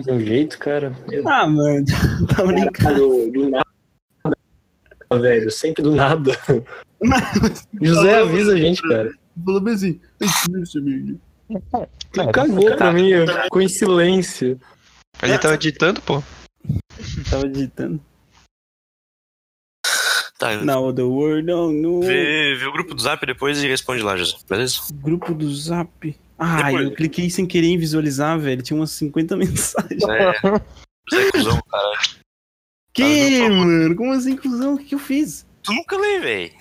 de um jeito, cara. Ah, mano, tá brincando. Caralho, do nada, velho. Sempre do nada. José avisa a gente, cara. Falou bem assim, "Ai, que isso, amigo?" Tu cagou pra mim, eu ficou em silêncio. A gente tava editando, pô. Tava digitando. Tá, Now the world don't know. vê, vê o grupo do Zap depois e responde lá, José. Beleza? Grupo do Zap. Ah, Depois. eu cliquei sem querer em visualizar, velho. Tinha umas 50 mensagens. É. José cuzão, caralho. Que, mano? Como assim, cuzão? O que, que eu fiz? Tu nunca lê, velho.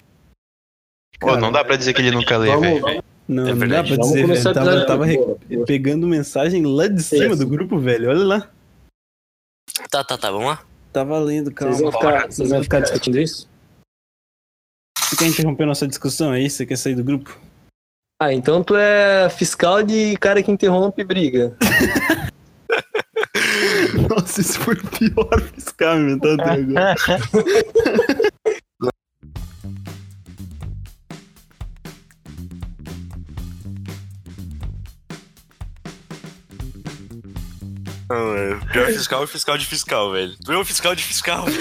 Pô, não dá pra dizer que ele nunca lê, velho. Não, É não dá pra dizer, velho. Tava, episódio, tava re- pegando mensagem lá de cima do grupo, velho. Olha lá. Tá, tá, tá, vamos lá. Tava lendo, Vocês vão, calma. ficar, vocês vão ficar discutindo isso? Você quer interromper nossa discussão? É isso? Você quer sair do grupo? Ah, então tu é fiscal de cara que interrompe briga. Nossa, isso foi o pior fiscal inventado até agora. Não, é, pior fiscal é o fiscal de fiscal, velho. Tu é o fiscal de fiscal.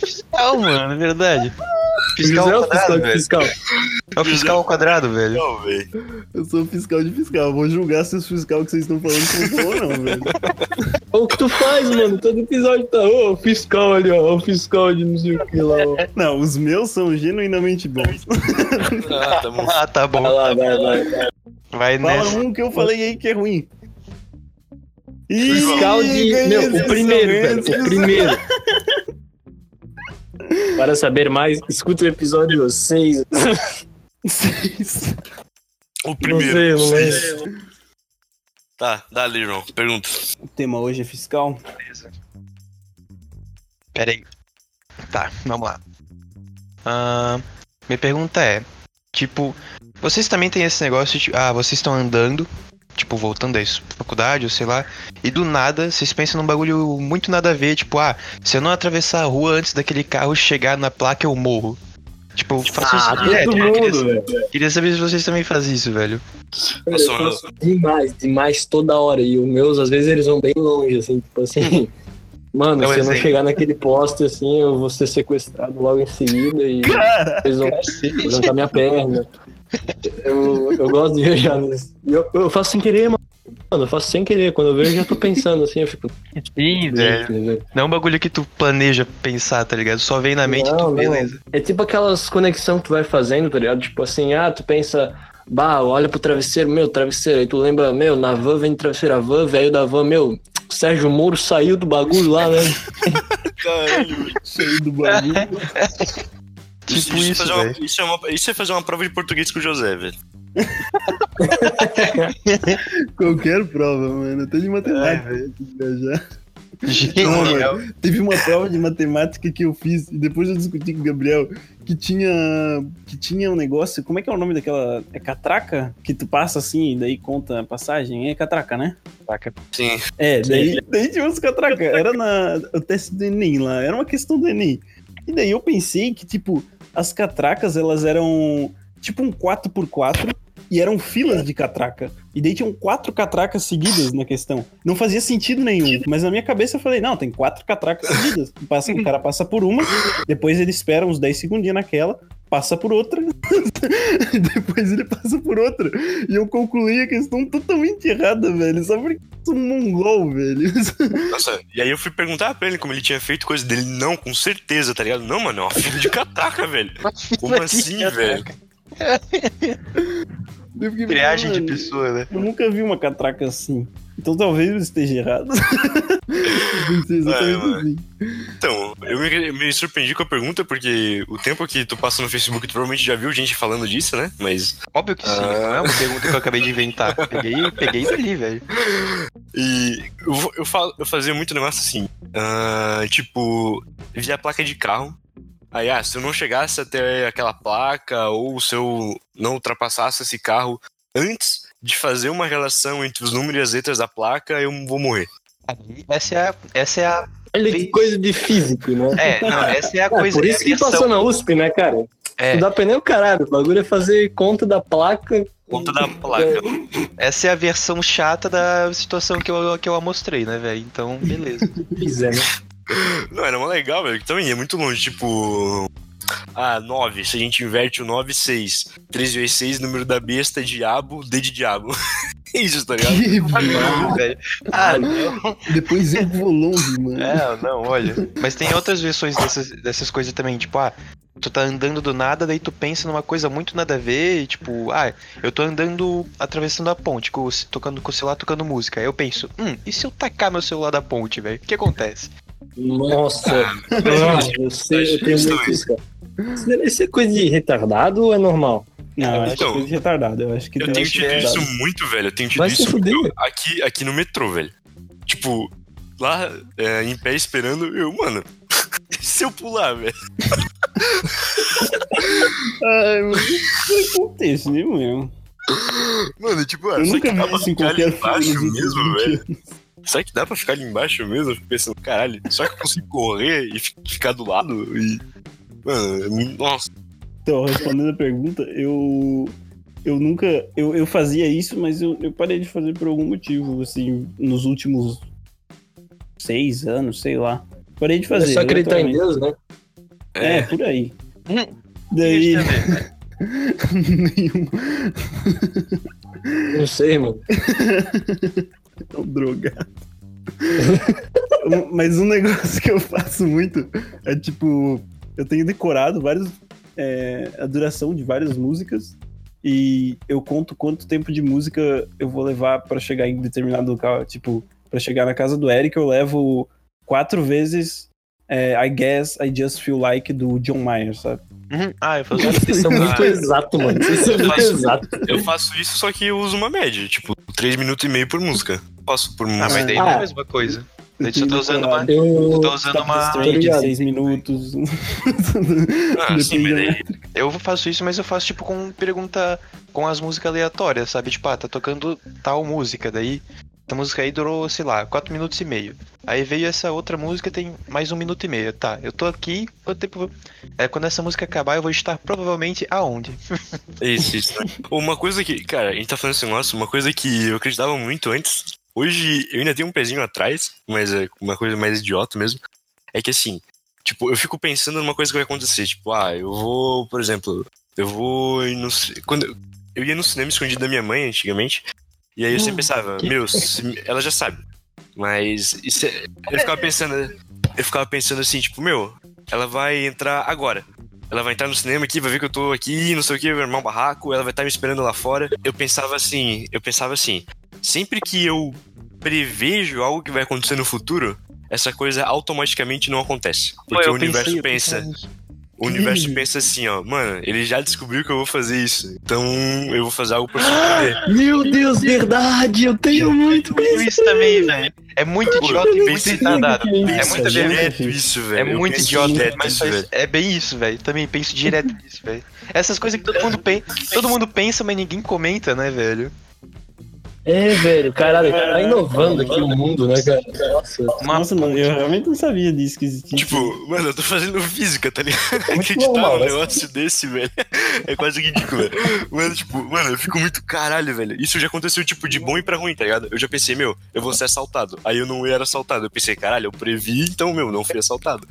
Fiscal, mano, é verdade. Fiscal José é ao o fiscal quadrado, de velho. fiscal. É o fiscal ao quadrado, velho. Não, velho. Eu sou fiscal de fiscal. Vou julgar se os fiscal que vocês estão falando são bons ou não, velho. Olha o que tu faz, mano. Todo episódio tá, ô, o fiscal ali, ó. O fiscal de não sei o que lá, ó. Não, os meus são genuinamente bons. Ah, tá bom. Ah, tá bom. Vai lá, vai, vai. vai. Vai Fala nessa. um que eu falei aí que é ruim. Fiscal de. Meu, o primeiro, velho. O primeiro. Para saber mais, escuta o episódio 6. Seis. O Não primeiro. sei, não Seis. lembro. Tá, dá ali, João. Pergunta. O tema hoje é fiscal. Pera aí. Tá, vamos lá. Ah, minha pergunta é, tipo, vocês também têm esse negócio de, ah, vocês estão andando, tipo, voltando da faculdade, ou sei lá, e do nada, vocês pensam num bagulho muito nada a ver, tipo, ah, se eu não atravessar a rua antes daquele carro chegar na placa, eu morro. Tipo, eu faço Ah, isso direto, eu queria, mundo, velho. queria saber se vocês também fazem isso, velho. Eu faço demais, demais toda hora. E os meus, às vezes, eles vão bem longe, assim, tipo assim. Mano, Dá um se eu não chegar naquele poste, assim, eu vou ser sequestrado logo em seguida e eles vão levantar minha perna. Eu, eu gosto de viajar. e Eu, eu faço sem querer, mano. Mano, eu faço sem querer. Quando eu vejo, eu já tô pensando assim, eu fico. Sim, velho. Não é um bagulho que tu planeja pensar, tá ligado? Só vem na mente e Não, tu, não. beleza. É tipo aquelas conexões que tu vai fazendo, tá ligado? Tipo assim, ah, tu pensa, bah, olha pro travesseiro, meu, travesseiro. Aí tu lembra, meu, na van vem travesseiro, a van, velho da van, meu, Sérgio Moro saiu do bagulho lá, né? Caralho. Cheio do bagulho. Tipo é isso, fazer uma- isso, é uma- isso é fazer uma prova de português com o José, velho. Qualquer prova, mano. Até de matemática. É. Não, mano. Teve uma prova de matemática que eu fiz e depois eu discuti com o Gabriel que tinha que tinha um negócio, como é que é o nome daquela é catraca que tu passa assim e daí conta a passagem? É catraca, né? Sim. É, daí, daí tinha uns catraca, era na o teste do ENEM lá, era uma questão do ENEM. E daí eu pensei que tipo as catracas elas eram tipo um 4x4 e eram filas de catraca. E daí tinham quatro catracas seguidas na questão. Não fazia sentido nenhum. Mas na minha cabeça eu falei, não, tem quatro catracas seguidas. O cara passa por uma, depois ele espera uns 10 segundinhos naquela, passa por outra, depois ele passa por outra. E eu concluí a questão totalmente errada, velho. Só porque eu sou um mongol, velho. Nossa, e aí eu fui perguntar pra ele como ele tinha feito coisa dele. Não, com certeza, tá ligado? Não, mano, é uma fila de catraca, velho. Como assim, velho? Eu fiquei Triagem de pessoa, né? Eu nunca vi uma catraca assim. Então talvez eu esteja errado. É, assim. Então, eu me, me surpreendi com a pergunta, porque o tempo que tu passa no Facebook, tu provavelmente já viu gente falando disso, né? Mas. Óbvio que sim, não é uma pergunta que eu acabei de inventar. Peguei, peguei dali, velho. E eu, eu, falo, eu fazia muito negócio assim. ah, tipo, via a placa de carro. Aí, ah, se eu não chegasse até aquela placa, ou se eu não ultrapassasse esse carro antes de fazer uma relação entre os números e as letras da placa, eu vou morrer. Essa é a. Essa é a. Olha que coisa de físico, né? É, não, essa é a Ah, coisa. por é isso que versão- passou na USP, né, cara? É. Não dá pneu caralho. O bagulho é fazer conta da placa conta da placa. Essa é a versão chata da situação que eu, que eu mostrei, né, velho? Então, beleza. Pois é, né? Não, era mó legal, velho. que Também é muito longe, tipo. Ah, 9. Se a gente inverte o 9, 6. 3 vezes 6, número da besta, diabo, D de diabo. Isso, tá ligado? Que Não, velho. Ah, não. Depois eu vou longe, mano. É, não, olha. Mas tem outras versões dessas, dessas coisas também, tipo, ah, tu tá andando do nada, daí tu pensa numa coisa muito nada a ver, e tipo, ah, eu tô andando atravessando a ponte, com, tocando com o celular, tocando música. Aí eu penso, hum, e se eu tacar meu celular da ponte, velho? O que acontece? Nossa, eu tenho Isso muito isso, cara. Isso deve ser coisa de retardado ou é normal? Não, eu acho Então, coisa de retardado. Eu acho que Eu tem tenho tido isso muito, velho. Eu tenho tido Vai isso aqui, aqui no metrô, velho. Tipo, lá é, em pé esperando, eu, mano. e se eu pular, velho? Ai, mano, acontece, né, mano? Mano, tipo, ah, Eu nunca que vi isso em qualquer filme. mesmo, velho? 20 anos. Será que dá pra ficar ali embaixo mesmo? Eu fico pensando, caralho, será que eu consigo correr e fi- ficar do lado? E. Mano, nossa. Então, respondendo a pergunta, eu. Eu nunca. Eu, eu fazia isso, mas eu, eu parei de fazer por algum motivo, assim, nos últimos seis anos, sei lá. Parei de É fazer. só acreditar em. Deus, né? É, por aí. Hum, Daí. Nenhum. Não sei, mano. É um drogado. Mas um negócio que eu faço muito é tipo, eu tenho decorado vários, é, a duração de várias músicas e eu conto quanto tempo de música eu vou levar pra chegar em determinado local. Tipo, pra chegar na casa do Eric, eu levo quatro vezes é, I Guess I Just Feel Like do John Mayer, sabe? Uhum. Ah, eu faço Cara, vocês são muito Ah. exatos, mano. Vocês são muito faço- exatos. Eu faço isso, só que eu uso uma média, tipo, 3 minutos e meio por música. Faço por Ah, música. mas daí não é Ah. a mesma coisa. Eu Daí só tá tenho usando uma. Eu, Tu tá usando uma. Strange, ligado. seis minutos. Ah, sim, mas daí. Eu faço isso, mas eu faço tipo com pergunta com as músicas aleatórias, sabe? Tipo, ah, tá tocando tal música, daí. Essa música aí durou, sei lá, 4 minutos e meio. Aí veio essa outra música, tem mais um minuto e meio. Tá, eu tô aqui, quanto tempo. É, quando essa música acabar, eu vou estar provavelmente aonde? Isso, isso. Uma coisa que, cara, a gente tá falando esse negócio, uma coisa que eu acreditava muito antes. Hoje eu ainda tenho um pezinho atrás, mas é uma coisa mais idiota mesmo. É que assim, tipo, eu fico pensando numa coisa que vai acontecer. Tipo, ah, eu vou, por exemplo, eu vou ir no. Quando eu ia no cinema escondido da minha mãe antigamente. E aí eu sempre pensava, meu, se- ela já sabe. Mas isso é- eu ficava pensando. Eu ficava pensando assim, tipo, meu, ela vai entrar agora. Ela vai entrar no cinema aqui, vai ver que eu tô aqui, não sei o que, vai armar um barraco, ela vai estar me esperando lá fora. Eu pensava assim, eu pensava assim, sempre que eu prevejo algo que vai acontecer no futuro, essa coisa automaticamente não acontece. Porque Pô, o pensei- universo eu pensa, nisso. O universo pensa assim, ó, mano, ele já descobriu que eu vou fazer isso, então eu vou fazer algo pra surpreender. Meu Deus, verdade, eu tenho muito Eu isso. isso também, velho. É muito Pô, idiota e muito retardado. É verdade. direto isso, velho. É muito idiota, direto mas isso, é bem isso, velho. Também penso direto nisso, velho. Essas coisas que todo mundo pensa, todo mundo pensa, mas ninguém comenta, né, velho? É, velho, caralho, tá inovando aqui o mundo, né, cara? Nossa. Nossa, não, eu realmente não sabia disso que existia. Tipo, mano, eu tô fazendo física, tá ligado? muito Acreditar normal, num né? negócio desse, velho. É quase ridículo, velho. Mano, tipo, mano, eu fico muito caralho, velho. Isso já aconteceu, tipo, de bom e pra ruim, tá ligado? Eu já pensei, meu, eu vou ser assaltado. Aí eu não era assaltado. Eu pensei, caralho, eu previ, então, meu, não fui assaltado.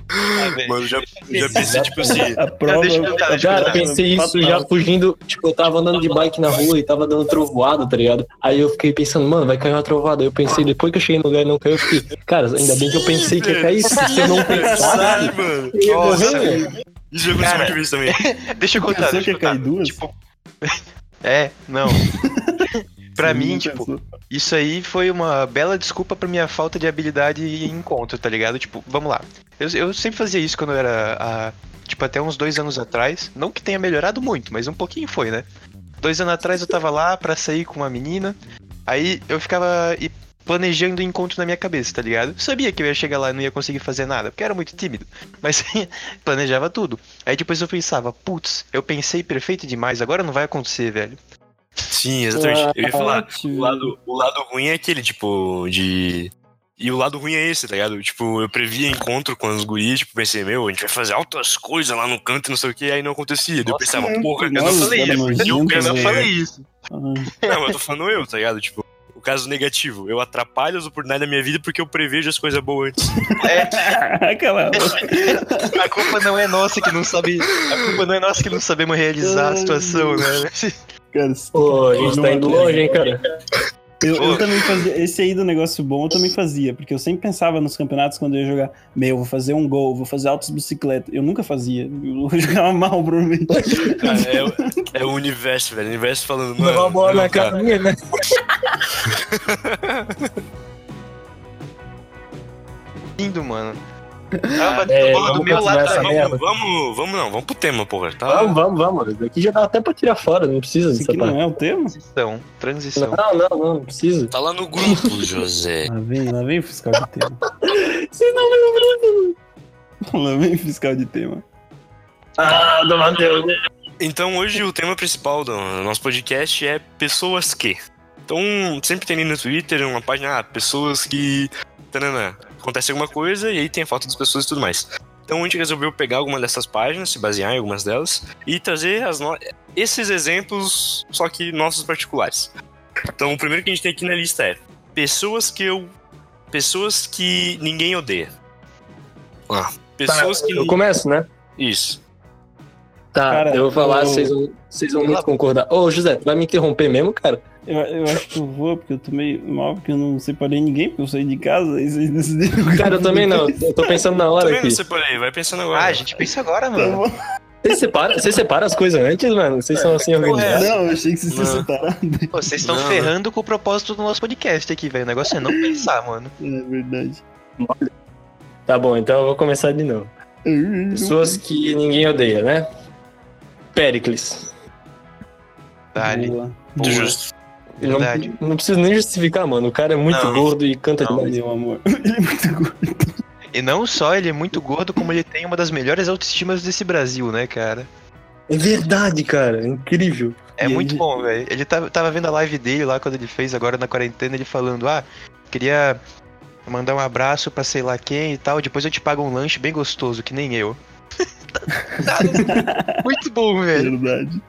Mano, já, já pensei, tipo assim. a prova. deixa eu- a Cara, prova pensei isso já fugindo. Tipo, eu tava andando de bike na rua e tava dando trovoada, tá ligado? Aí eu fiquei pensando, mano, vai cair uma trovada. Eu pensei, depois que eu cheguei no lugar e não caiu, eu fiquei, cara, ainda bem que eu pensei que ia cair. Se você não pensasse, mano? eu ia Nossa, morrer. Isso já aconteceu Cara. vezes também. Deixa eu contar, Pensou deixa eu que ia cair duas? Tipo, é, não. pra Sim, mim, tipo, pensou. isso aí foi uma bela desculpa pra minha falta de habilidade em encontro, tá ligado? Tipo, vamos lá. Eu, eu sempre fazia isso quando eu era, ah, tipo, até uns dois anos atrás. Não que tenha melhorado muito, mas um pouquinho foi, né? Dois anos atrás eu tava lá pra sair com uma menina. Aí eu ficava e- planejando o encontro na minha cabeça, tá ligado? Sabia que eu ia chegar lá e não ia conseguir fazer nada, porque eu era muito tímido. Mas planejava tudo. Aí depois eu pensava, putz, eu pensei perfeito demais, agora não vai acontecer, velho. Sim, exatamente. Eu ia falar. O lado, o lado ruim é aquele, tipo, de. E o lado ruim é esse, tá ligado? Tipo, eu previa encontro com os guris, tipo, pensei, meu, a gente vai fazer altas coisas lá no canto e não sei o que, aí não acontecia. Daí eu pensava, porra, eu não nossa, falei isso. Eu, eu não falei isso. Ah, Não, mas eu tô falando eu, tá ligado? Tipo, o caso negativo. Eu atrapalho as oportunidades da minha vida porque eu prevejo as coisas boas antes. Aquela. A culpa não é nossa que não sabe. A culpa não é nossa que não sabemos realizar a situação, né? Cara, Pô, a gente tá indo longe, hein, cara. Eu, eu também fazia. Esse aí do negócio bom eu também fazia, porque eu sempre pensava nos campeonatos quando eu ia jogar. Meu, vou fazer um gol, vou fazer altas bicicletas. Eu nunca fazia. Eu jogava mal, provavelmente. Cara, é, o- é o universo, velho. O universo falando, mano. Levar a bola na cara. cara minha, né? Lindo, mano. Tava É, bola do vamos meu lado essa aí. merda. Vamos, vamos, vamos não, vamos pro tema, porra. Tá? Vamos, vamos, vamos. Aqui já dá até pra tirar fora, não precisa Isso aqui não é o tema? Transição. Transição. Não, não, não, não precisa. Tá lá no grupo, José. Lá vem, lá vem o fiscal de tema. Vocês não lembram? Lá vem o fiscal de tema. Ah, do Matheus. Então hoje o tema principal do nosso podcast é pessoas que. Então sempre tem ali no Twitter uma página, ah, pessoas que. Tanana, acontece alguma coisa e aí tem a foto das pessoas e tudo mais. Então a gente resolveu pegar alguma dessas páginas, se basear em algumas delas e trazer as no... esses exemplos, só que nossos particulares. Então o primeiro que a gente tem aqui na lista é pessoas que eu. Pessoas que ninguém odeia. Ah, pessoas Tá, que. eu começo, né? Isso. Tá, Cara, eu vou falar, eu- vocês vão, vocês vão muito concordar. Ô, José, tu vai me interromper mesmo, cara? Eu, eu acho que eu vou, porque eu tô meio mal, porque eu não separei ninguém, porque eu saí de casa e vocês decidiram. Cara, eu também não. Eu tô pensando na hora Também aqui. não separei, vai pensando agora. Ah, a gente pensa agora, Tá mano. Vocês separam, vocês separam as coisas antes, mano? Vocês são assim organizados? Não, eu achei que vocês tinham separado. Vocês estão Não, ferrando com o propósito do nosso podcast aqui, velho. O negócio é não pensar, mano. É verdade. Tá bom, então eu vou começar de novo. Pessoas que ninguém odeia, né? Péricles. Dali. Boa. Muito Boa. justo. Não, Verdade. não preciso nem justificar, mano. O cara é muito Não. gordo e canta Não. demais. Meu amor. Ele é muito gordo. E não só ele é muito gordo, como ele tem uma das melhores autoestimas desse Brasil, né, cara? É verdade, cara. É incrível. É E muito ele- bom, velho. Ele tava, tava vendo a live dele lá quando ele fez agora na quarentena, ele falando, ah, queria mandar um abraço pra sei lá quem e tal, depois eu te pago um lanche bem gostoso, que nem eu. muito bom, velho. Verdade.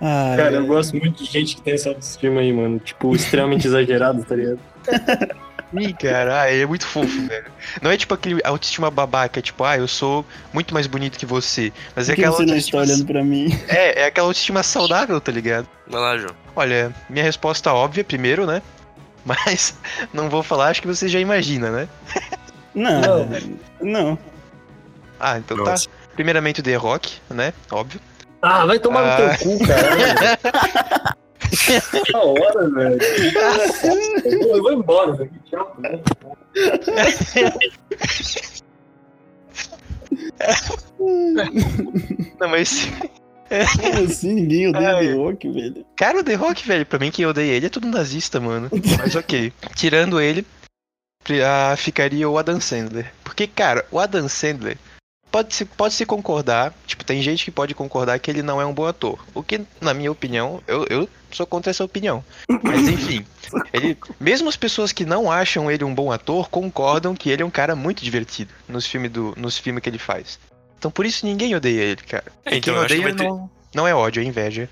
Ai, Cara, eu gosto muito de gente que tem essa autoestima aí, mano. Tipo, extremamente exagerado, tá ligado? Ih, cara, ah, ele é muito fofo, velho. Não é tipo aquele autoestima babaca, tipo, ah, eu sou muito mais bonito que você. Mas é Por que aquela você não está olhando pra mim? É, é aquela autoestima saudável, tá ligado? Vai lá, João. Olha, minha resposta óbvia primeiro, né? Mas não vou falar, acho que você já imagina, né? Não, Não. não. Ah, então Nossa. tá. Primeiramente o The Rock, né? Óbvio. Ah, vai tomar Ah. no teu cu, cara. Da hora, velho. Eu vou embora daqui. Tchau. Não, mas. Como assim? Ninguém odeia Ai. The Rock, velho. Cara, o The Rock, velho, pra mim que eu odeio ele é tudo nazista, mano. Mas ok. Tirando ele, ah, ficaria o Adam Sandler. Porque, cara, o Adam Sandler. Pode se, pode se concordar, tipo, tem gente que pode concordar que ele não é um bom ator. O que, na minha opinião, eu, eu sou contra essa opinião. Mas enfim, ele, mesmo as pessoas que não acham ele um bom ator concordam que ele é um cara muito divertido nos filmes do, nos filmes que ele faz. Então por isso ninguém odeia ele, cara. É, então, quem odeia ter- não, não é ódio, é inveja.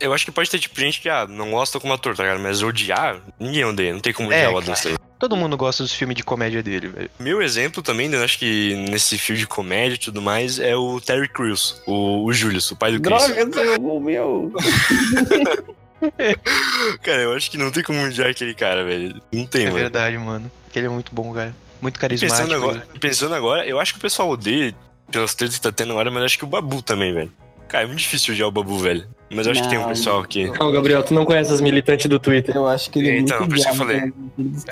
Eu acho que pode ter, tipo, gente que, ah, não gosta como ator, tá ligado? Mas odiar, ninguém odeia. Não tem como É, odiar o Adam Sandler. Todo mundo gosta dos filmes de comédia dele, velho. Meu exemplo também, né, eu acho que nesse filme de comédia e tudo mais, é o Terry Crews, o, o Julius, o pai do Chris. Droga, o meu. Cara, eu acho que não tem como odiar aquele cara, velho. Não tem, É mano. verdade, mano. Ele é muito bom, cara. Muito carismático. Pensando agora, pensando agora, eu acho que o pessoal odeia pelas tretas que tá tendo agora, mas eu acho que o Babu também, velho. Cara, é muito difícil odiar o Babu, velho. Mas eu acho que tem um Não. pessoal que. Não, Gabriel, tu não conhece as militantes do Twitter. Eu acho que ele é Então, por isso que eu falei. cara.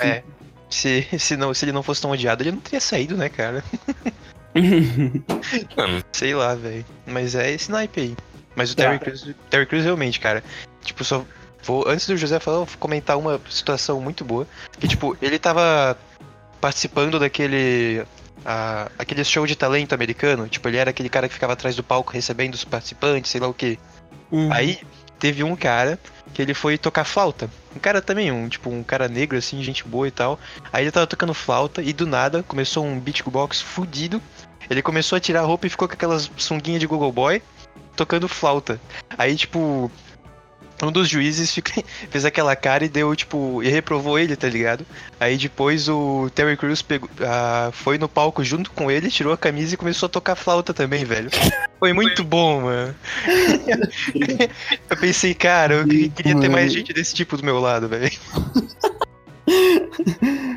É. Se, se, não, se ele não fosse tão odiado, ele não teria saído, né, cara? Sei lá, velho. Mas é esse naipe aí. Mas o Tá. Terry Crews, Terry Crews realmente, cara. Tipo, só vou. Antes do José falar, eu vou comentar uma situação muito boa. Que, tipo, ele tava participando daquele. Ah, aquele show de talento americano. Tipo, ele era aquele cara que ficava atrás do palco recebendo os participantes, sei lá o quê. Hum. Aí, teve um cara que ele foi tocar flauta. Um cara também, um tipo um cara negro assim, gente boa e tal. Aí ele tava tocando flauta e do nada começou um beatbox fudido. Ele começou a tirar a roupa e ficou com aquelas sunguinhas de Google Boy tocando flauta. Aí tipo um dos juízes fica- fez aquela cara e deu, tipo, e reprovou ele, tá ligado? Aí depois o Terry Crews pegou, ah, foi no palco junto com ele, tirou a camisa e começou a tocar flauta também, velho. Foi muito bom, mano. eu pensei, cara, eu que- queria ter mais gente desse tipo do meu lado, velho.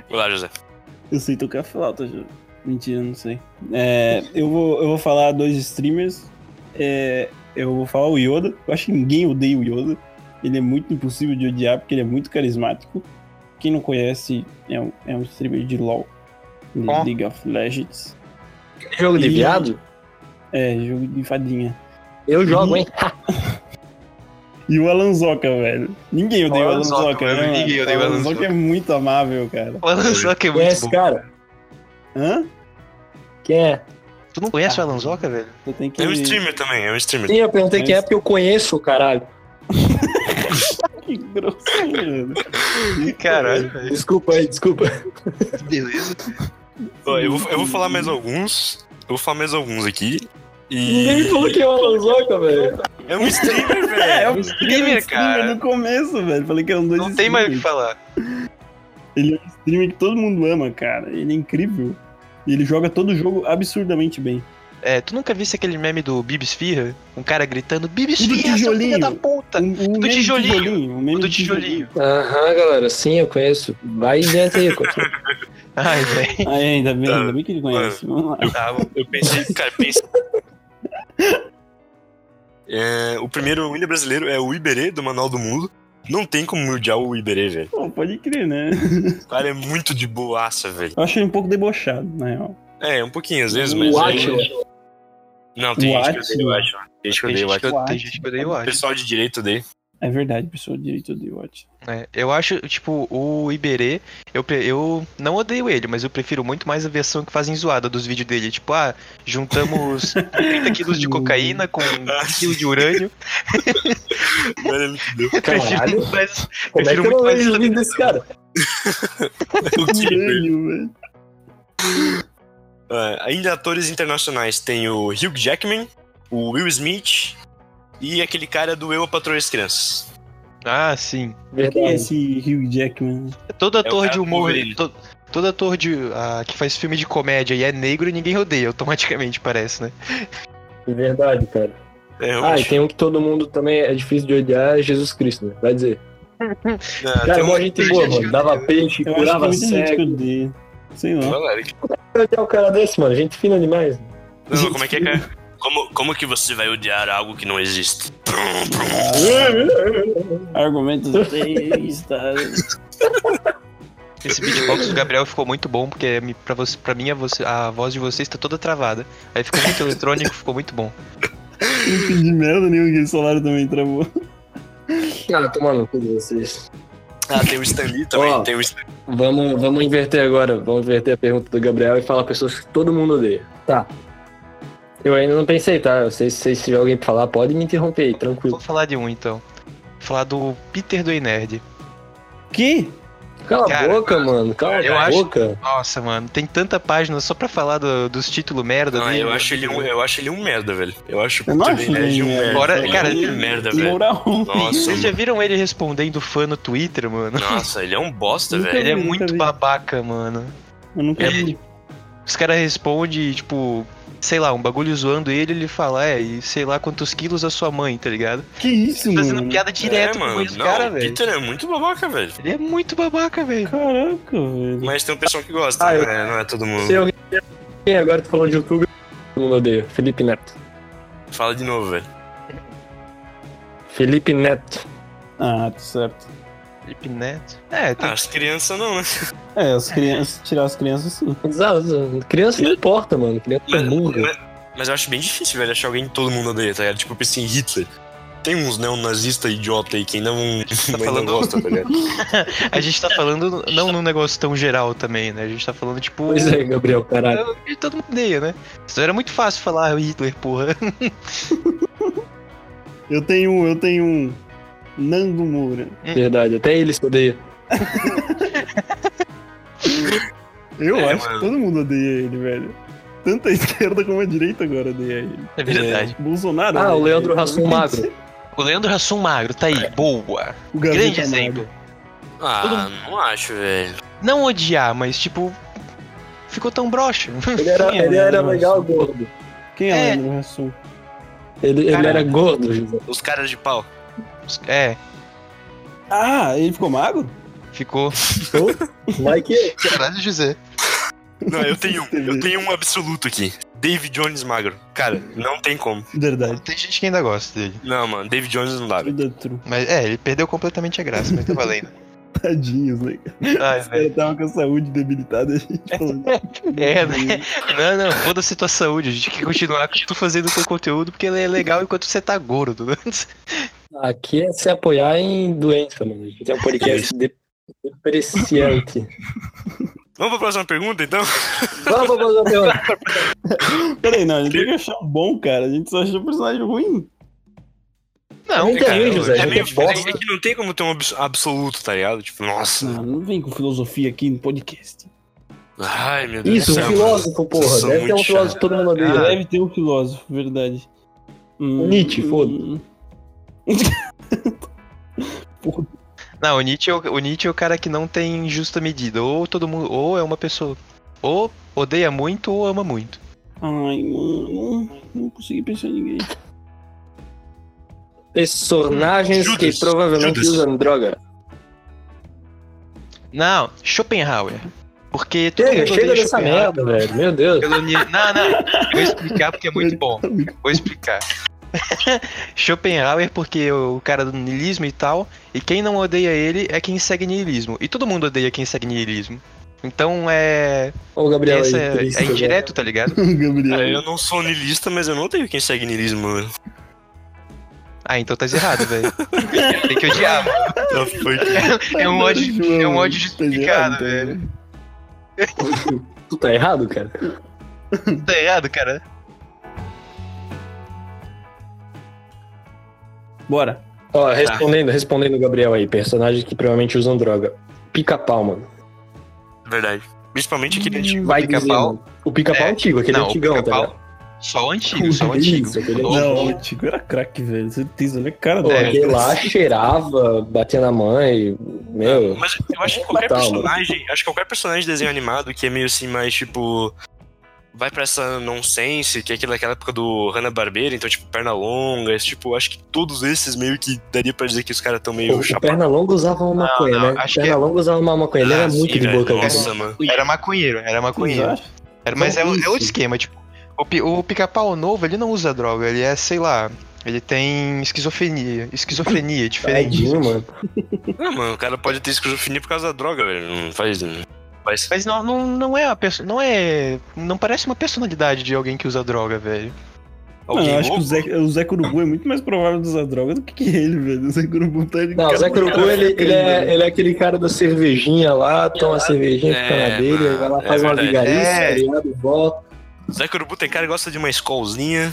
Vai lá, José. Eu sei tocar flauta, Ju. Mentira, não sei. É, eu, vou, eu vou falar dois streamers. É, eu vou falar o Yoda. Eu acho que ninguém odeia o Yoda. Ele é muito impossível de odiar porque ele é muito carismático. Quem não conhece é um, é um streamer de LoL. De Ó. League of Legends. Jogo de E- viado? É, jogo de fadinha. Eu jogo, hein? E o Alanzoca, velho. Ninguém odeia O o Alanzoca, Alanzoca, mano, né? ninguém odeia o O Alanzoca Alanzoca. é muito amável, cara. Alan Zoca é muito Conhece bom. esse cara? Hã? Quem é? Tu não conhece o Alan Zoca, velho? Eu tenho que... É um streamer também, é um streamer. Sim, eu perguntei quem é porque eu conheço, caralho. Que grosseiro. Caralho, velho. Desculpa aí, desculpa. Beleza. Ó, eu, vou, eu vou falar mais alguns. Eu vou falar mais alguns aqui. Ninguém E. me falou que é o Alanzoca, velho. É um streamer, velho. É, eu streamer, cara. no começo, velho. Falei que eram dois Não tem mais o que streamers. falar. Ele é um streamer que todo mundo ama, cara. Ele é incrível. E ele joga todo jogo absurdamente bem. É, tu nunca visse aquele meme do Bibisfirra? Um cara gritando, do Bibisfirra, seu tijolinho. filho da puta! O, o meme tijolinho. O meme O do do tijolinho. Aham, galera, sim, eu conheço. Vai adiante aí, continua. Ai, velho. Ainda bem, Tá. ainda bem que ele conhece. Vamos lá. Tá bom. Eu pensei, cara, pensei. É, o primeiro ainda brasileiro é o Iberê, do Manual do Mundo. Não tem como odiar o Iberê, velho. Pô, pode crer, né? O cara é muito de boaça, velho. Eu acho ele um pouco debochado, na real. É, um pouquinho às vezes, O mas. Atila. Não, tem O gente que odeia o. Atila. Tem gente que odeia o que, eu- tem gente que odeia o O Atila. pessoal de direito odeia. É verdade, pessoa de direito de watch. É, eu acho, tipo, o Iberê, eu, eu não odeio ele, mas eu prefiro muito mais a versão que fazem zoada dos vídeos dele. Tipo, ah, juntamos 30 quilos de cocaína com 1 quilo de urânio. Eu prefiro muito mais. Como é que Prefiro eu não vejo o vídeo desse cara? O. Urânio, velho. É, ainda atores internacionais tem o Hugh Jackman, o Will Smith e aquele cara do Eu, a Patroa e as Crianças. Ah, sim. Quem é esse Hugh Jackman? Todo ator cara de do humor. Wolverine. to- todo ator de, ah, que faz filme de comédia e é negro, ninguém odeia, automaticamente, parece, né? Verdade, cara. É, Ah, e realmente. tem um que todo mundo também é difícil de odiar, é Jesus Cristo, né? Vai dizer. É, Cara, tem é uma- gente boa, mano. Dava peixe, Eu acho curava cego. Sei lá. Galera, que- Eu odiar o cara desse, mano. Gente fina demais. Não, como é que é, cara? Como, como que você vai odiar algo que não existe? Argumentos teístas. Esse beatbox do Gabriel ficou muito bom, porque me- pra, você, pra mim a, você- a voz de vocês tá toda travada. Aí ficou muito eletrônico, ficou muito bom. Não entendi merda nenhuma que eles falaram também travou. Cara, toma no cu de vocês. Ah, tem o Stan Lee também, Ó. tem o Stan Vamos, vamos inverter agora. Vamos inverter a pergunta do Gabriel e falar pessoas que todo mundo odeia. Tá. Eu ainda não pensei, tá? Eu sei se se tiver alguém pra falar, pode me interromper aí, tranquilo. Vou falar de um então. Vou falar do Peter do Ei Nerd. Que? Cala Cara, a boca, mano. Cala eu a acho- boca. Nossa, mano, tem tanta página só pra falar do- dos títulos merda Não, dele. eu acho, ele um, eu acho ele um merda, velho. Eu acho Eu não acho Dinklage ele um um merda. Fora- Ele cara, é um merda, velho. Nossa, Vocês já mano. viram ele respondendo fã no Twitter, mano? Nossa, ele é um bosta, velho. Ele é muito vi. babaca, mano. Eu nunca Ele- vi. Os caras respondem, tipo, sei lá, um bagulho zoando ele, ele fala, é, e sei lá quantos quilos a sua mãe, tá ligado? Que isso, Fazendo mano? piada direto é, com mano. esse Não, cara, o velho. Peter é muito babaca, velho. Ele é muito babaca, velho. Caraca, velho. Mas tem um pessoal que gosta, Ah, eu- né? Não é todo mundo. Se alguém. Agora tu falou de youtuber, todo mundo odeia. Felipe Neto. Fala de novo, velho. Felipe Neto. Ah, tá certo. Felipe Neto. É, tem Ah, as crianças não, né? É, as crianças, tirar as crianças sim. Exato. Criança não importa, mano. Criança é Mas, burra. mas- mas eu acho bem difícil, velho, achar alguém que todo mundo odeia, tá ligado? Tipo, eu pensei em Hitler. Tem uns neonazistas idiota aí que ainda não, ainda falando- gosta, tá ligado? A gente tá falando não num negócio tão geral também, né? A gente tá falando, tipo. Pois é, Gabriel, caralho. todo mundo odeia, né? Isso era muito fácil falar Hitler, porra. Eu tenho um, eu tenho um. Nando Moura. Verdade, até ele se odeia. Eu É, acho mano. que todo mundo odeia ele, velho. Tanto a esquerda como a direita agora odeia ele. É verdade. Bolsonaro. Ah, o odeia Leandro ele. Hassum Magro. O Leandro Hassum Magro, tá aí, boa. O Grande Magro. exemplo. Ah, não acho, velho. Não odiar, mas tipo. Ficou tão broxa. Ele era, é ele era legal gordo. Quem é, É. o Leandro Hassum? Ele, ele era gordo, José. Os caras de pau. É, Ah, ele ficou magro? ficou. Mike, Caralho, José. Não, eu tenho, eu tenho um absoluto aqui. David Jones magro. Cara, não tem como. Verdade. Tem gente que ainda gosta dele. Não, mano, David Jones não dá, true. Mas é, ele perdeu completamente a graça, mas tá valendo. Tadinhos, né? Ai, Os caras estavam com a saúde debilitada. A gente falou. É, né? Não, não, foda-se tua saúde. A gente quer continuar tu fazendo teu conteúdo porque ele é legal enquanto você tá gordo. né? Aqui é se apoiar em doença, mano. A tem um podcast de- depreciante. Vamos pra próxima pergunta, então? Vamos pra fazer uma pergunta. Peraí, não, a gente tem que achar um bom, cara. A gente só achou personagem ruim. Não, Não tem, cara. José. é, meio, é bosta. é que não tem como ter um abs- absoluto, tá ligado? Tipo, nossa. Não, não vem com filosofia aqui no podcast. Ai, meu Deus Isso, do um céu. filósofo, porra. Deve ter um filósofo chato. todo mundo odeia. Ah. Deve ter um filósofo, verdade. Hum, Nietzsche, foda. hum. Não, o Nietzsche, é o, o Nietzsche é o cara que não tem justa medida. Ou todo mundo. Ou é uma pessoa. Ou odeia muito ou ama muito. Ai, mano. Não consegui pensar em ninguém. Personagens que Judas, provavelmente Judas. usam droga. Não, Schopenhauer. Porque todo Chega, mundo chega dessa merda, velho. Meu Deus. pelo Não, não. Eu vou explicar porque é muito bom. Vou explicar. Schopenhauer porque o cara do niilismo e tal, e quem não odeia ele é quem segue niilismo. E todo mundo odeia quem segue niilismo. Então é. Ô, Gabriel, essa aí, é, triste, é indireto, tá ligado? Gabriel. Cara, eu não sou niilista, mas eu não tenho quem segue niilismo, mano. Ah, então tá errado, velho. Tem que odiar, mano. Foi. É um ódio, é um ódio tá justificado, errado, velho. Tu tá errado, cara? Tá errado, cara. Bora. Ó, respondendo, respondendo o Gabriel aí, personagens que provavelmente usam droga. Pica-pau, mano. Verdade. Principalmente aquele antigo. Vai Pica-pau? O pica-pau É. antigo, aquele Não, o antigão, tá? Só o antigo, só o antigo. Isso, aquele O novo- Não, o Tico era craque, velho. Certeza, né? Cara Pô, É. aquele lá cheirava, batia na mãe, meu. Mas eu acho que qualquer Tá, personagem. Acho que qualquer personagem de desenho animado que é meio assim, mais tipo. Vai pra essa nonsense, que é aquilo daquela época do Hanna-Barbera, então, tipo, perna longa, esse, tipo, acho que todos esses meio que daria pra dizer que os caras tão meio o chapados. Pernalonga usava uma maconha, não, né? acho que é- Pernalonga usava uma maconha, ele era Ah, muito sim, de velho. boca. Nossa, mano. Era maconheiro, era maconheiro. Era- mas é, o- é outro esquema, tipo, o, o pica-pau novo, ele não usa droga, ele é, sei lá, ele tem esquizofrenia, esquizofrenia diferente. Tadinho, mano. Ah, mano, o cara pode ter esquizofrenia por causa da droga, velho. Não faz. Faz. Mas não, não, não é a pessoa, não é, não parece uma personalidade de alguém que usa droga, velho. Mano, eu acho que o louco? Zé, o Zé Curubu é muito mais provável de usar droga do que ele, velho. O Zé Curubu tá de Não, o Zé Curubu, ele, ele, é, ele é aquele cara da cervejinha lá, toma a cervejinha, fica É, na dele, aí vai lá, é faz uma vigarice, É. Volta. Zé Curubu tem cara que gosta de uma escolzinha.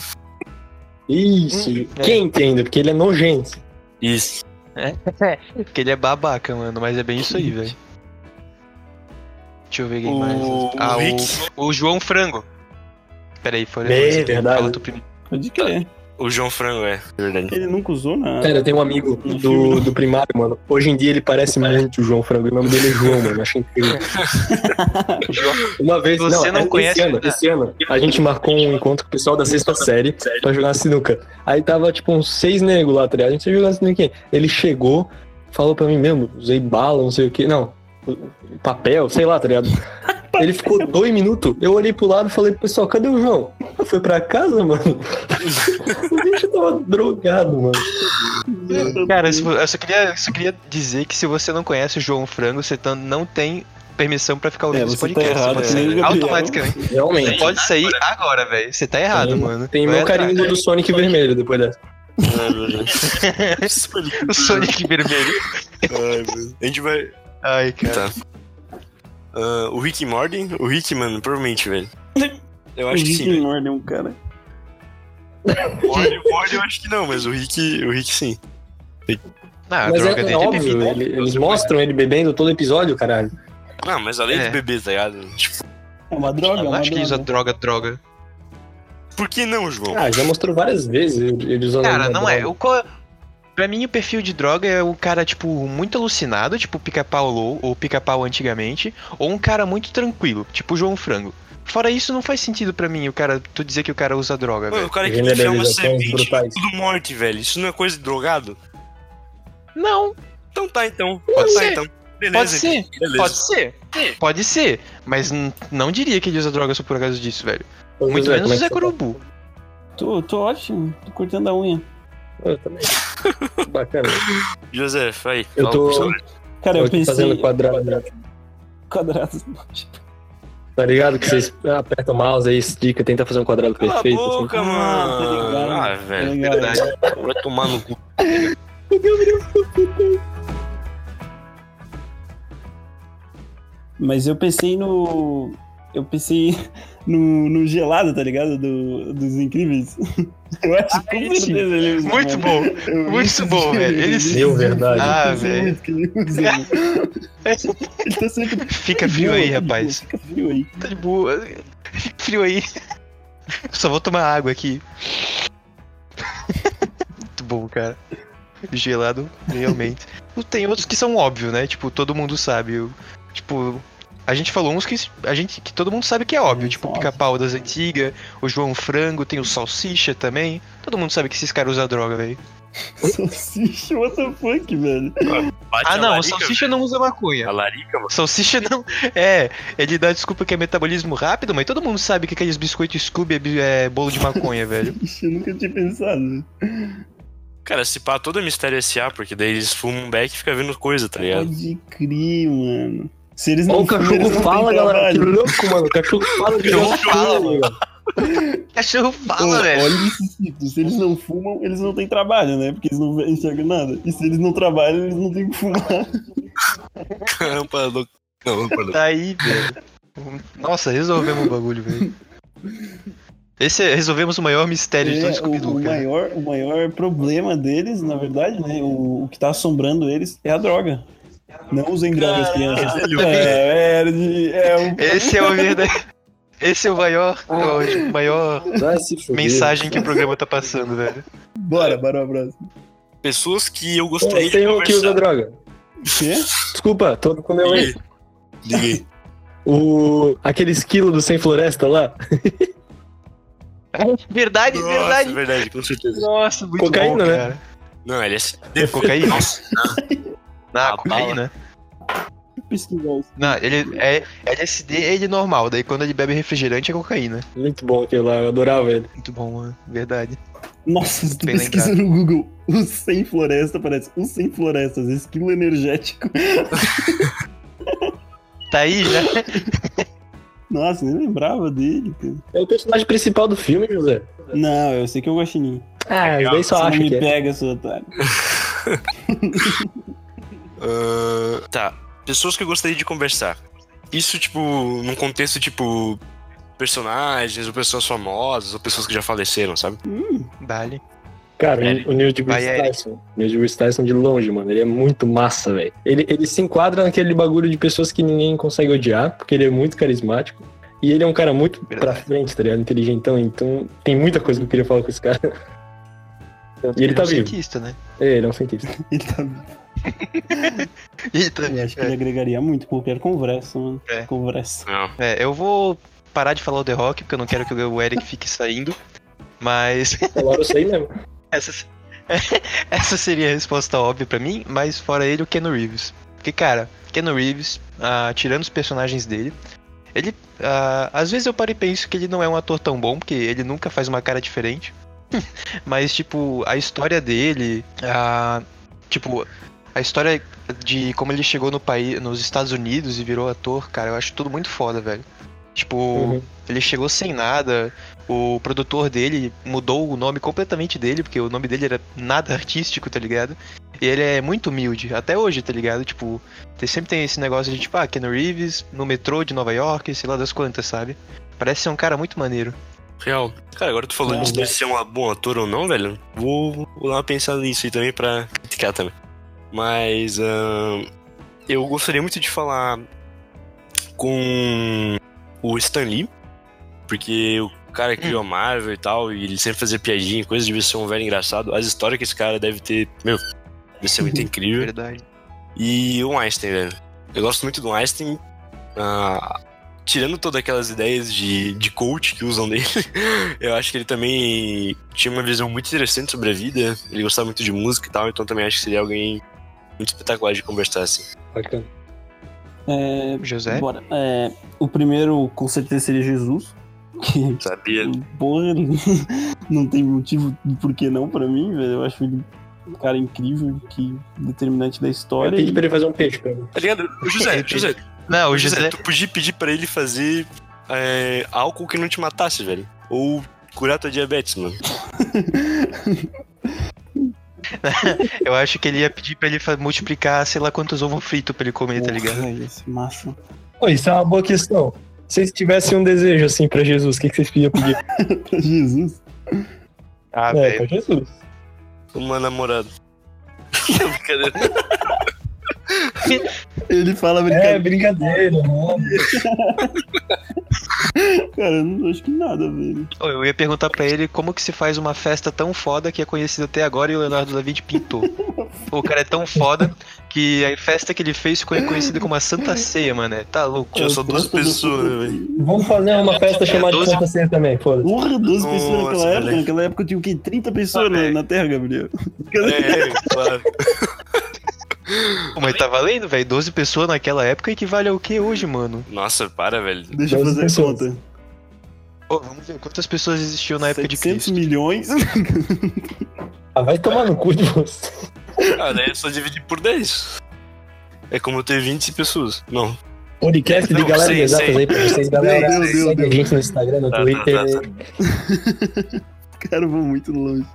Isso, Hum, é. quem entende? Porque ele é nojento. Isso. Porque ele é babaca, mano, mas é bem isso aí, velho. Deixa eu ver quem O- mais. Ah, o o, Rick. o João Frango. Peraí, foi É, verdade. Fala tu primeiro. Pode crer. O João Frango é, verdade. Ele nunca usou nada. Cara, eu tenho um amigo do, do primário, mano. Hoje em dia ele parece muito o João Frango. O nome dele é João, mano. Achei incrível. Uma vez, Você não esse conhece ano, ainda? esse ano, a gente marcou um encontro com o pessoal da sexta série pra jogar sinuca. Aí tava, tipo, uns seis negros lá, tá ligado? A gente ia jogar sinuca. Ele chegou, falou pra mim mesmo, usei bala, não sei o que. Não, papel, sei lá, tá ligado? Ele ficou dois minutos, eu olhei pro lado e falei pro pessoal, cadê o João? Foi pra casa, mano? o bicho tava drogado, mano. Cara, eu só queria, só queria dizer que se você não conhece o João Frango, você tá- não tem permissão pra ficar ouvindo É, esse você tá podcast. errado, você que nem o Gabriel. automaticamente. Você Realmente. pode sair agora, velho. Você tá errado, Tem- mano. Tem Vai meu atrás. carimbo do Sonic vermelho depois dessa. É verdade. Sonic. O Sonic vermelho. Ai. A gente vai. Ai, cara. Tá. Ah, o Rick Morty? O Rick, mano, provavelmente, velho. Eu O acho que Rick sim. velho. Morty é um cara. O o Morty eu acho que não, mas o Rick, o Rick sim. Ah, a Mas droga é, é dele é óbvio, bebida. ele- eles mostram ele bebendo todo episódio, caralho. Ah, mas além É. de beber, tá ligado? Tipo, É uma droga, é Eu uma acho que ele usa droga. droga, droga. por que não, João? Ah, já mostrou várias vezes ele usando. Cara, não é. droga. O co... Pra mim, o perfil de droga é o cara, tipo, muito alucinado, tipo pica-pau low, ou pica-pau antigamente, ou um cara muito tranquilo, tipo o João Frango. Fora isso, não faz sentido pra mim o cara, tu dizer que o cara usa droga, Mano, velho. o cara que enfia uma semente tudo morte, velho. Isso não é coisa de drogado? Não, Então tá, então. Pode tá, ser. então. Beleza, pode ser, Beleza. pode ser, pode ser, mas não diria que ele usa droga só por causa disso, velho. Ô, Muito José, menos o é Zé você tá? Corubu. Tô, tô ótimo, tô cortando a unha. Eu também. Bacana. José, vai. Eu tô-. Cara, eu Tô aqui pensei. fazendo quadrado. Quadrados. Tá ligado? Que vocês apertam o mouse aí, estica, tenta fazer um quadrado Cala a perfeito. assim. boca, Ah, tá mano. ligado. Ah, Tá velho. ligado? Verdade. Vai tomar no cu. Mas eu pensei no. Eu pensei no, no gelado, tá ligado? Do, dos incríveis. Eu acho que ele usa. Muito bom, muito bom, velho. Ele eu se- Meu, verdade. Ah, velho. tá sempre. Fica frio aí, tá rapaz. Fica frio aí. Tá de boa. Fica frio aí. Só vou tomar água aqui. Muito bom, cara. Gelado, realmente. Tem outros que são óbvios, né? Tipo, todo mundo sabe. Tipo, a gente falou uns que a gente que todo mundo sabe que é óbvio, É, tipo o pica-pau das antigas, o João Frango, tem o Salsicha também. Todo mundo sabe que esses caras usam droga, velho. Salsicha, what the fuck, velho? Ah, não, o larica, Salsicha não usa maconha. A larica, mano. Salsicha não. É, ele dá desculpa que é metabolismo rápido, mas todo mundo sabe que aqueles biscoitos Scooby é é bolo de maconha, velho. Ixi, eu nunca tinha pensado. Cara, se pá, todo é mistério S.A., porque daí eles fumam um beck e ficam vendo coisa, tá ligado? Pode crer, mano. Se eles Ó, não o cachorro eles não fala, galera. Que louco, mano. O cachorro fala de Cachorro fala, mano. Cachorro fala, velho. Olha esse ciclo. Se eles não fumam, eles não têm trabalho, né? Porque eles não enxergam nada. E se eles não trabalham, eles não têm que fumar. Rampa louco. Não, louco. Tá aí, velho. Nossa, resolvemos o bagulho, velho. Esse é- resolvemos o maior mistério de todo É, Scooby-Doo, o, o cara. maior, o maior problema deles, na verdade, né? O, o que tá assombrando eles é a droga. Não usem drogas, crianças. Caralho, É, é, é, o- Esse é o verdade. Esse é o maior, o maior mensagem que o programa tá passando, velho. Bora, bora, próximo. Pessoas que eu gostaria tem de um que usa droga. O quê? Desculpa, tô com o meu aí. Liguei. O... Aquele esquilo do Sem Floresta lá. Verdade, Nossa, verdade. verdade, com certeza. Nossa, muito Cocaína, bom, né? cara. Não, ele é Cocaína? Nossa, Ah, A cocaína. Pesquisar isso. Não, ele é LSD é ele normal, daí quando ele bebe refrigerante é cocaína. Muito bom aquele lá, eu adorava ele. Muito bom, mano. Verdade. Nossa, se tu Bem pesquisa no Google, o sem floresta, parece o sem florestas, esquilo energético. Tá aí já. Nossa, nem lembrava dele, cara. É o personagem principal do filme, José. Não, eu sei que é o Guaxinim. Ah, Legal. daí só não acha me que é. pega, seu otário. Ah, tá. Pessoas que eu gostaria de conversar. Isso, tipo, num contexto, tipo, personagens, ou pessoas famosas, ou pessoas que já faleceram, sabe? Dali. Cara, Eric. o Neil deGrasse. Tyson. Neil deGrasse Tyson de longe, mano. Ele é muito massa, velho. Ele, ele se enquadra naquele bagulho de pessoas que ninguém consegue odiar, porque ele é muito carismático. E ele é um cara muito pra Verdade. frente, tá ligado? Inteligentão. Então, tem muita coisa que eu queria falar com esse cara. E ele é tá um vivo. cientista, né? É, ele é um cientista. Ele tá... Ele tá Eu acho que ele agregaria muito qualquer conversa, mano. É. Conversa. Não. É, eu vou parar de falar o The Rock, porque eu não quero que o Eric fique saindo. Mas Agora eu sei mesmo. essa, essa seria a resposta óbvia pra mim, mas fora ele, o Keanu Reeves. Porque, cara, Keanu Reeves, ah, tirando os personagens dele, ele. ah, às vezes eu paro e penso que ele não é um ator tão bom, porque ele nunca faz uma cara diferente. mas, tipo, a história dele, a, tipo, a história de como ele chegou no país, nos Estados Unidos e virou ator, cara, eu acho tudo muito foda, velho. Tipo, Uhum. ele chegou sem nada, o produtor dele mudou o nome completamente dele, porque o nome dele era nada artístico, tá ligado? E ele é muito humilde, até hoje, tá ligado? Tipo, sempre tem esse negócio de tipo, ah, Ken Reeves no metrô de Nova York, sei lá das quantas, sabe? Parece ser um cara muito maneiro. Real. Cara, agora tu falou Não, de né? ser um bom ator ou não, velho. Vou, vou dar uma pensada nisso aí também pra criticar também. Mas ahn, eu gostaria muito de falar com o Stan Lee, porque o cara criou a Marvel e tal, e ele sempre fazia piadinha, coisa devia ser um velho engraçado. As histórias que esse cara deve ter, meu, deve ser muito incrível. Verdade. E o Einstein, velho. Eu gosto muito do Einstein. ah, tirando todas aquelas ideias de, de coach que usam dele, eu acho que ele também tinha uma visão muito interessante sobre a vida. Ele gostava muito de música e tal, então também acho que seria alguém muito espetacular de conversar assim. Bacana. É, José? bora. É, o primeiro, com certeza, seria Jesus. Que, Sabia? porra, não tem motivo de por que não pra mim, velho. Eu acho ele um cara incrível, que determinante da Eu história. pedi e- pra ele fazer um peixe mim. Tá ligado? O José, José, Não, o José, José. tu podia pedir pra ele fazer é, álcool que não te matasse, velho. Ou curar tua diabetes, mano. Eu acho que ele ia pedir pra ele multiplicar, sei lá quantos ovos fritos pra ele comer, tá ligado? Porra, esse massa. Pô, isso é uma boa questão. Se vocês tivessem um desejo assim pra Jesus, o que, que vocês podiam pedir? Jesus. Ah, é, velho. pra Jesus. Uma namorada. Brincadeira. Ele fala É, brincadeira. brincadeira, mano. Cara, eu não acho que nada, velho. Eu ia perguntar pra ele como que se faz uma festa tão foda que é conhecida até agora e o Leonardo da Vinci pintou. O cara é tão foda que a festa que ele fez ficou conhecida como a Santa Ceia, mano. Tá louco. Tinha só duas Festa do- pessoas, né, velho? Vamos fazer uma festa chamada de doze. Santa Ceia também, foda-se. Porra, 12 Nossa, pessoas naquela época. Naquela época tinha o quê? 30 pessoas Ah, na, velho. na Terra, Gabriel. É, claro. Pô, Mas tá valendo, velho. 12 pessoas naquela época equivale ao que hoje, mano? Nossa, para, velho. Deixa eu 12 fazer a pessoas. conta. Ô, vamos ver quantas pessoas existiam na época de 700 Cristo. milhões. Ah, vai tomar no cu de você. Ah, daí é só dividir por 10. É como ter 20 pessoas. Não. Podcast de Não, galera sei, exatas sei. aí pra vocês, galera. Deus, Deus, Segue a Deus. gente no Instagram, no Tá, tá, Twitter. tá, Cara, eu vou muito longe.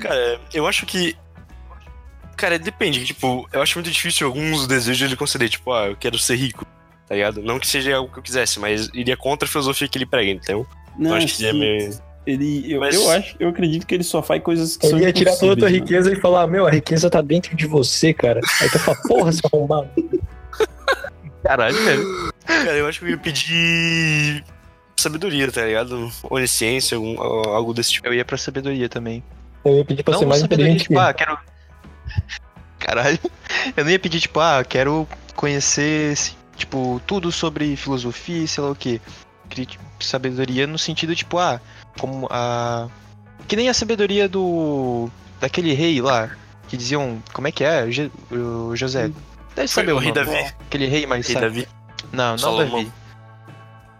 Cara, eu acho que. Cara, depende. Tipo, eu acho muito difícil alguns desejos ele conceder. Tipo, ah, eu quero ser rico. Tá ligado? Não que seja algo que eu quisesse, mas iria contra a filosofia que ele prega, então. Não, eu acho que é sim. meio. Ele, eu, Mas- eu acho, eu acredito que ele só faz coisas que são Ele ia tirar toda a tua impossíveis, riqueza e falar, meu, a riqueza tá dentro de você, cara. Aí tu fala, porra, seu arrombado. Caralho, velho. Cara, eu acho que eu ia pedir. Sabedoria, tá ligado? Onisciência, algum, algo desse tipo. Eu ia pra sabedoria também. Eu ia pedir pra não ser mais sabedoria, inteligente tipo, ele. ah, quero. Caralho. Eu não ia pedir, tipo, ah, quero conhecer, tipo, tudo sobre filosofia, sei lá o quê. Tipo, sabedoria no sentido, tipo, ah, como a. Que nem a sabedoria do. daquele rei lá. Que diziam. Como é que é? O, Je- o José. Deve Foi saber o o rei. Davi. Aquele rei mais Rei sábio. Davi. Não, não Salomão. Davi.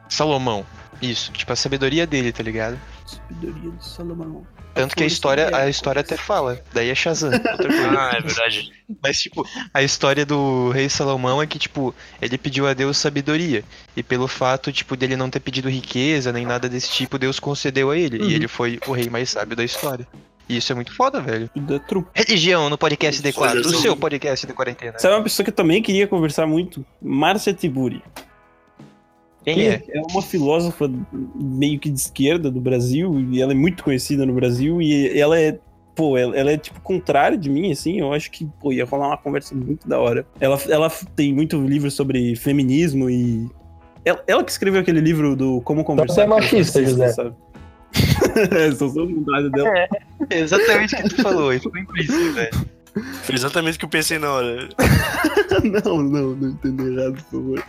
Salomão. Isso, tipo, a sabedoria dele, tá ligado? Sabedoria de Salomão. Tanto que a história, a história até fala. Daí é Shazam. outra coisa. Ah, é verdade. Mas, tipo, a história do rei Salomão é que, tipo, ele pediu a Deus sabedoria. E pelo fato, tipo, dele não ter pedido riqueza nem nada desse tipo, Deus concedeu a ele. Uhum. E ele foi o rei mais sábio da história. E isso é muito foda, velho. Da trupe. Religião no podcast D4, Olha o seu podcast de quarentena. Sabe uma pessoa que eu também queria conversar muito? Márcia Tiburi. Quem é? É uma filósofa meio que de esquerda do Brasil, e ela é muito conhecida no Brasil, e ela é. Pô, ela, ela é tipo contrária de mim, assim. Eu acho que pô, ia rolar uma conversa muito da hora. Ela, ela tem muito livro sobre feminismo e. Ela, ela que escreveu aquele livro do Como Conversar. você é machista, José. Sabe? é, só sou o contrário dela. É exatamente o que tu falou, isso foi implícito, velho. Foi exatamente o que eu pensei na hora. não, não, não entendo errado, por favor.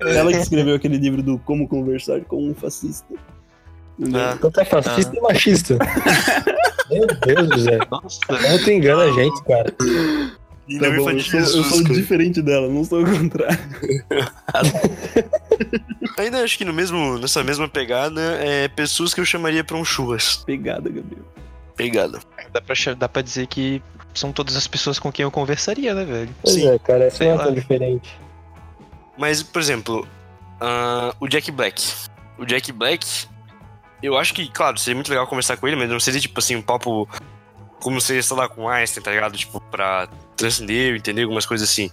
ela que escreveu aquele livro do Como Conversar com um Fascista. Entendeu? Ah. Então tu é fascista e machista. Meu Deus, José. Nossa. Como tu engana a gente, cara. E Tá bom, eu de sou, eu sou diferente dela, não sou o contrário. Ainda acho que no mesmo, nessa mesma pegada, é pessoas que eu chamaria pra um churras. Pegada, Gabriel. Pegada. Dá pra, dá pra dizer que são todas as pessoas com quem eu conversaria, né, velho? Pois Sim. é, cara, essa não é tão diferente. Mas, por exemplo, ah, o Jack Black. O Jack Black, eu acho que, claro, seria muito legal conversar com ele, mas não seria tipo assim, um papo como seria, sei lá, com Einstein, tá ligado? Tipo, pra transcender, entender algumas coisas assim.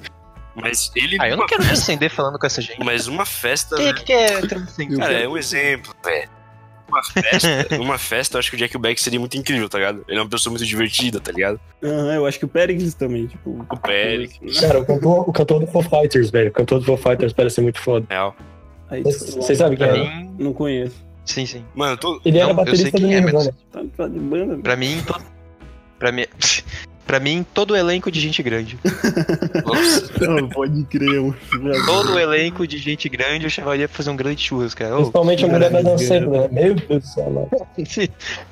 Mas ele. Ah, eu não quero transcender falando com essa gente. Mas uma festa. Quem é né? que quer transcender? Cara, é um exemplo, velho. Numa festa, numa festa, eu acho que o Jack Black seria muito incrível, tá ligado? Ele é uma pessoa muito divertida, tá ligado? Aham, eu acho que o Pericles também, tipo. O Pericles. Cara, o cantor, o cantor do Foo Fighters, velho. O cantor do Foo Fighters parece ser muito foda. Real. Vocês sabem quem é? mim, Não conheço. sim, sim. Mano, eu tô. Ele era Não, eu sei baterista do quem é, mas- Nirvana. Tá, tá de banda. Pra mim, to... pra mim, pra mim, todo elenco de gente grande. Nossa. Não, pode crer, mano. Todo elenco de gente grande eu chamaria pra fazer um grande churras, cara. Principalmente a mulher da dançando, né? Meu Deus do céu.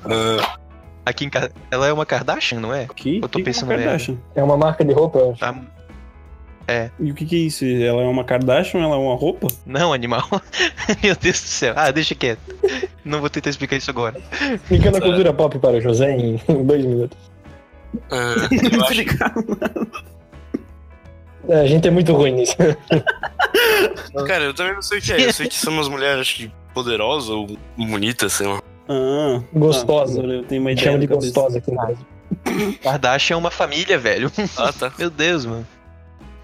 Ah, Aqui em casa. Ela é uma Kardashian, não é? Que? Eu tô que é pensando uma nela. Kardashian? É uma marca de roupa, eu acho. Tá- E o que que é isso? Ela é uma Kardashian? Ela é uma roupa? Não, animal. Meu Deus do céu. Ah, deixa quieto. Não vou tentar explicar isso agora. Fica na cultura pop para o José em dois minutos. Ah, eu acho É, a gente é muito ruim nisso. Cara, eu também não sei o que é. Eu sei que são umas mulheres, acho que poderosas ou bonitas, sei lá. Ah, Gostosa. agora eu tenho uma ideia Chama de cabeça. gostosa aqui no Brasil. Kardashian é uma família, velho. Ah, tá. Meu Deus, mano.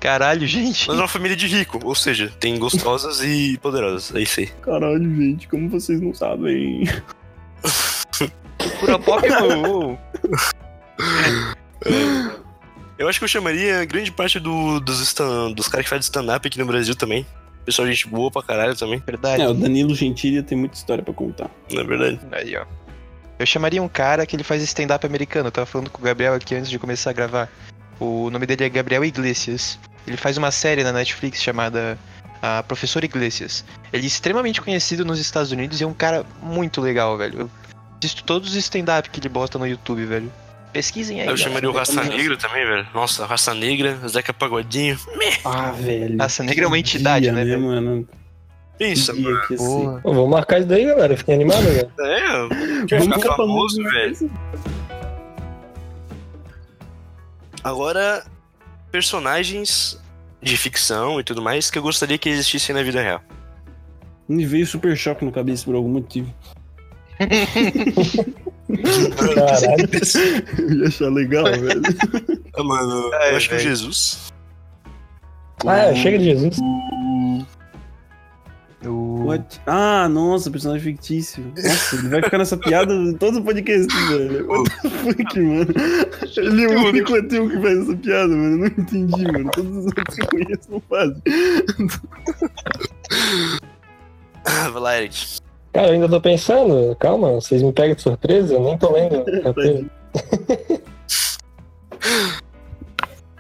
Caralho, gente. Mas é uma família de rico, ou seja, tem gostosas e poderosas. É isso aí. Caralho, gente, como vocês não sabem? Pop, mano. Eu acho que eu chamaria grande parte do- dos, stand- dos caras que fazem stand-up aqui no Brasil também. Pessoal, gente boa pra caralho também, Verdade. É, o Danilo Gentili tem muita história pra contar. na é verdade. Aí, ó. Eu chamaria um cara que ele faz stand-up americano. Eu tava falando com o Gabriel aqui antes de começar a gravar. O nome dele é Gabriel Iglesias. Ele faz uma série na Netflix chamada a Professor Iglesias. Ele é extremamente conhecido nos Estados Unidos e é um cara muito legal, velho. Eu assisto todos os stand-up que ele bosta no YouTube, velho. Pesquisem aí. Eu galera. chamaria o Raça Negra também, velho. Nossa, Raça Negra, Zeca Pagodinho. Ah, velho. Raça Negra é uma entidade, Dia, né, velho? mano? Pensa, mano. Pô, vamos marcar isso daí, galera. Fiquem animados, velho. É, quer Vamos ficar famoso, velho. Agora, personagens de ficção e tudo mais que eu gostaria que existissem na vida real. Me veio super choque na cabeça por algum motivo. Caralho. Eu ia achar legal, velho. Ah, mano, É, eu acho que o velho. Jesus. Ah, é, chega de Jesus. O... What? Ah, nossa, personagem fictício. Nossa, ele vai ficar nessa piada em todo o podcast, velho. What the fuck, mano? Ele é o único ateu que faz essa piada, mano. Eu não entendi, mano. Todos os outros que eu conheço não fazem. Ah, vai lá, Eric. Cara, eu ainda tô pensando. Calma, vocês me pegam de surpresa. Eu nem tô lendo.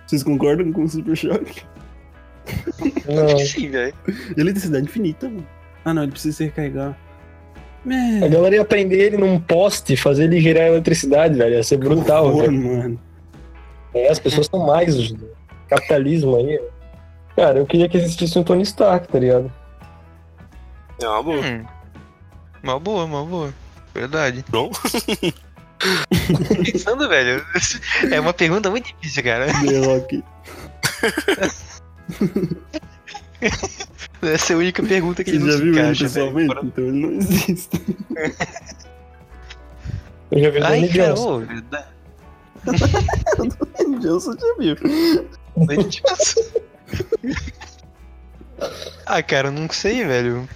Vocês concordam com o Super Choque? Não. Sim, velho. Ele tem cidade infinita, mano. Ah, não, ele precisa se recarregar. A É, galera ia prender ele num poste, fazer ele gerar eletricidade, velho. Ia ser brutal, velho. mano. É, as pessoas são mais o capitalismo aí. Cara, eu queria que existisse um Tony Stark, tá ligado? É uma boa. Hum. Mal boa, mal boa. Verdade. Bom. Pensando, velho. É uma pergunta muito difícil, cara. The Rock. Essa é a única pergunta que ele não já se viu ele encaixa, pessoalmente? velho. Então ele não existe. Eu já vi o cara, Johnson. ô, verdade. Johnson já viu. Dwayne Johnson. ah, cara, eu não sei, velho.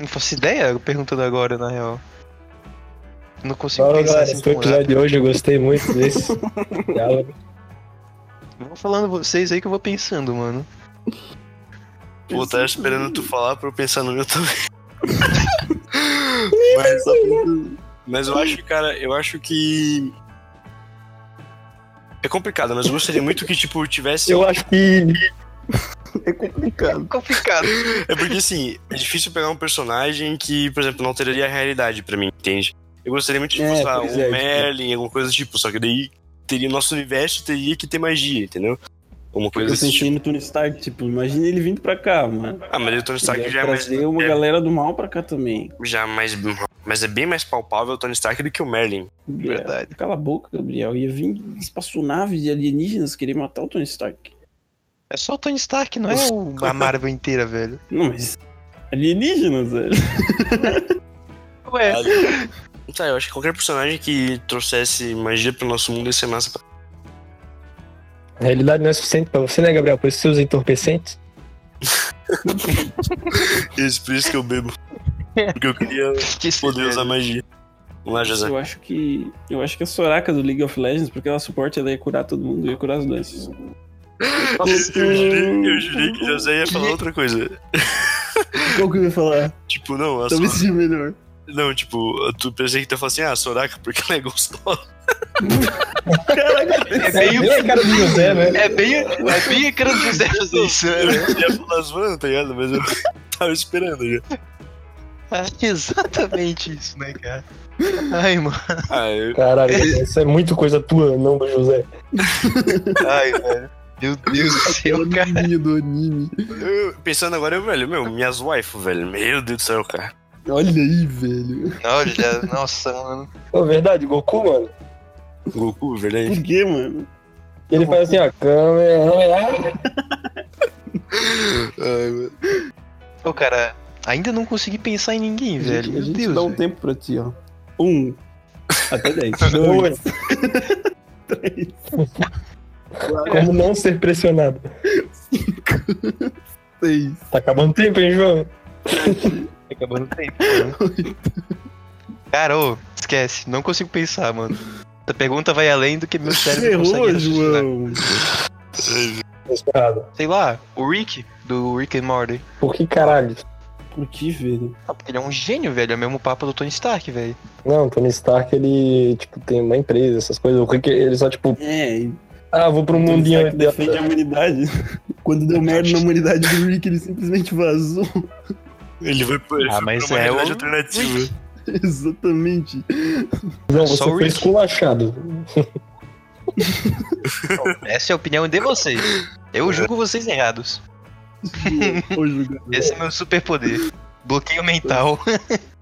Não faço ideia perguntando agora, na real. Não consigo Fala, pensar galera, assim esse foi o tão episódio de hoje, eu gostei muito desse. diálogo. Vou falando vocês aí que eu vou pensando, mano. Vou estar esperando tu falar pra eu pensar no meu também. mas, mas eu acho, cara, eu acho que. É complicado, mas eu gostaria muito que, tipo, tivesse. Eu acho que É complicado. Complicado. É porque, assim, é difícil pegar um personagem que, por exemplo, não teria realidade pra mim, entende? Eu gostaria muito de, tipo, É, lá, pois um é, tipo- Merlin, alguma coisa do tipo, só que daí teria o nosso universo teria que ter magia, entendeu? Uma coisa Eu pensei tipo. no Tony Stark, tipo, imagina ele vindo pra cá, mano. Ah, mas o Tony Stark Ele já é mais. trazer uma é- galera do mal pra cá também. já mais. Mas é bem mais palpável o Tony Stark do que o Merlin. Gabriel, Verdade. Cala a boca, Gabriel. Ia vir espaçonave de alienígenas querer matar o Tony Stark. É só o Tony Stark, não é o- a Marvel inteira, velho. Não, mas. Alienígenas, velho. Ué. Tá, eu acho que qualquer personagem que trouxesse magia pro nosso mundo ia ser massa. pra- a realidade não é suficiente pra você, né, Gabriel? Por isso você usa entorpecentes. Isso, por isso que eu bebo. Porque eu queria Esqueci. poder usar magia. Vamos lá, José. Eu acho que. Eu acho que a Soraka do League of Legends, porque ela suporte, ela ia curar todo mundo, ia curar as doenças. Eu, eu jurei, eu jurei que José ia falar outra coisa. Qual que eu ia falar? Tipo, não, a Talvez Soraka. seja melhor. Não, tipo, tu pensei que tu ia falar assim, ah, Soraka, porque ela é gostosa. Caraca, É bem, Bem a cara do José, né? é bem, é bem a cara do José fazer isso, Eu né? ia falar zoando, tá ligado? Mas eu tava esperando já. É exatamente isso, né, cara? Ai, mano. Ah, eu, Caralho, isso é muito coisa tua, não do José. Ai, velho. Meu Deus do céu, cara. anime do anime. eu- pensando agora, eu, velho, meu, minhas waifu, velho. Meu Deus do céu, cara. Olha aí, velho. Olha, nossa, mano. Pô, verdade, Goku, mano. Goku, verdade. Por quê, mano? Ele faz assim, ó, câmera. Ai, mano. Ô, cara, ainda não consegui pensar em ninguém, A velho. gente, a Meu gente Deus. dá um velho. tempo pra ti, ó. Um. Até dez. Dois. Dois. Três. Como não ser pressionado. Seis. Tá acabando o tempo, hein, João? Tá acabando o tempo, mano. Cara, ô, esquece. Não consigo pensar, mano. Essa pergunta vai além do que meu cérebro consegue Errou, raciocinar. João. Errado. Sei lá, o Rick, do Rick and Morty. Por que caralho? Por que, velho? Ah, porque ele é um gênio, velho. É o mesmo papo do Tony Stark, velho. Não, Tony Stark, ele, tipo, tem uma empresa, essas coisas. O Rick, ele só, tipo, É, ah, vou pro mundinho Stark defende a humanidade. Quando deu merda na humanidade do Rick, ele simplesmente vazou. Ele vai pra, ele Ah, mas pra uma é realidade o- alternativa. Exatamente. Não, você foi esculachado. Essa é a opinião de vocês. Eu julgo vocês errados. Esse é meu superpoder. Bloqueio mental.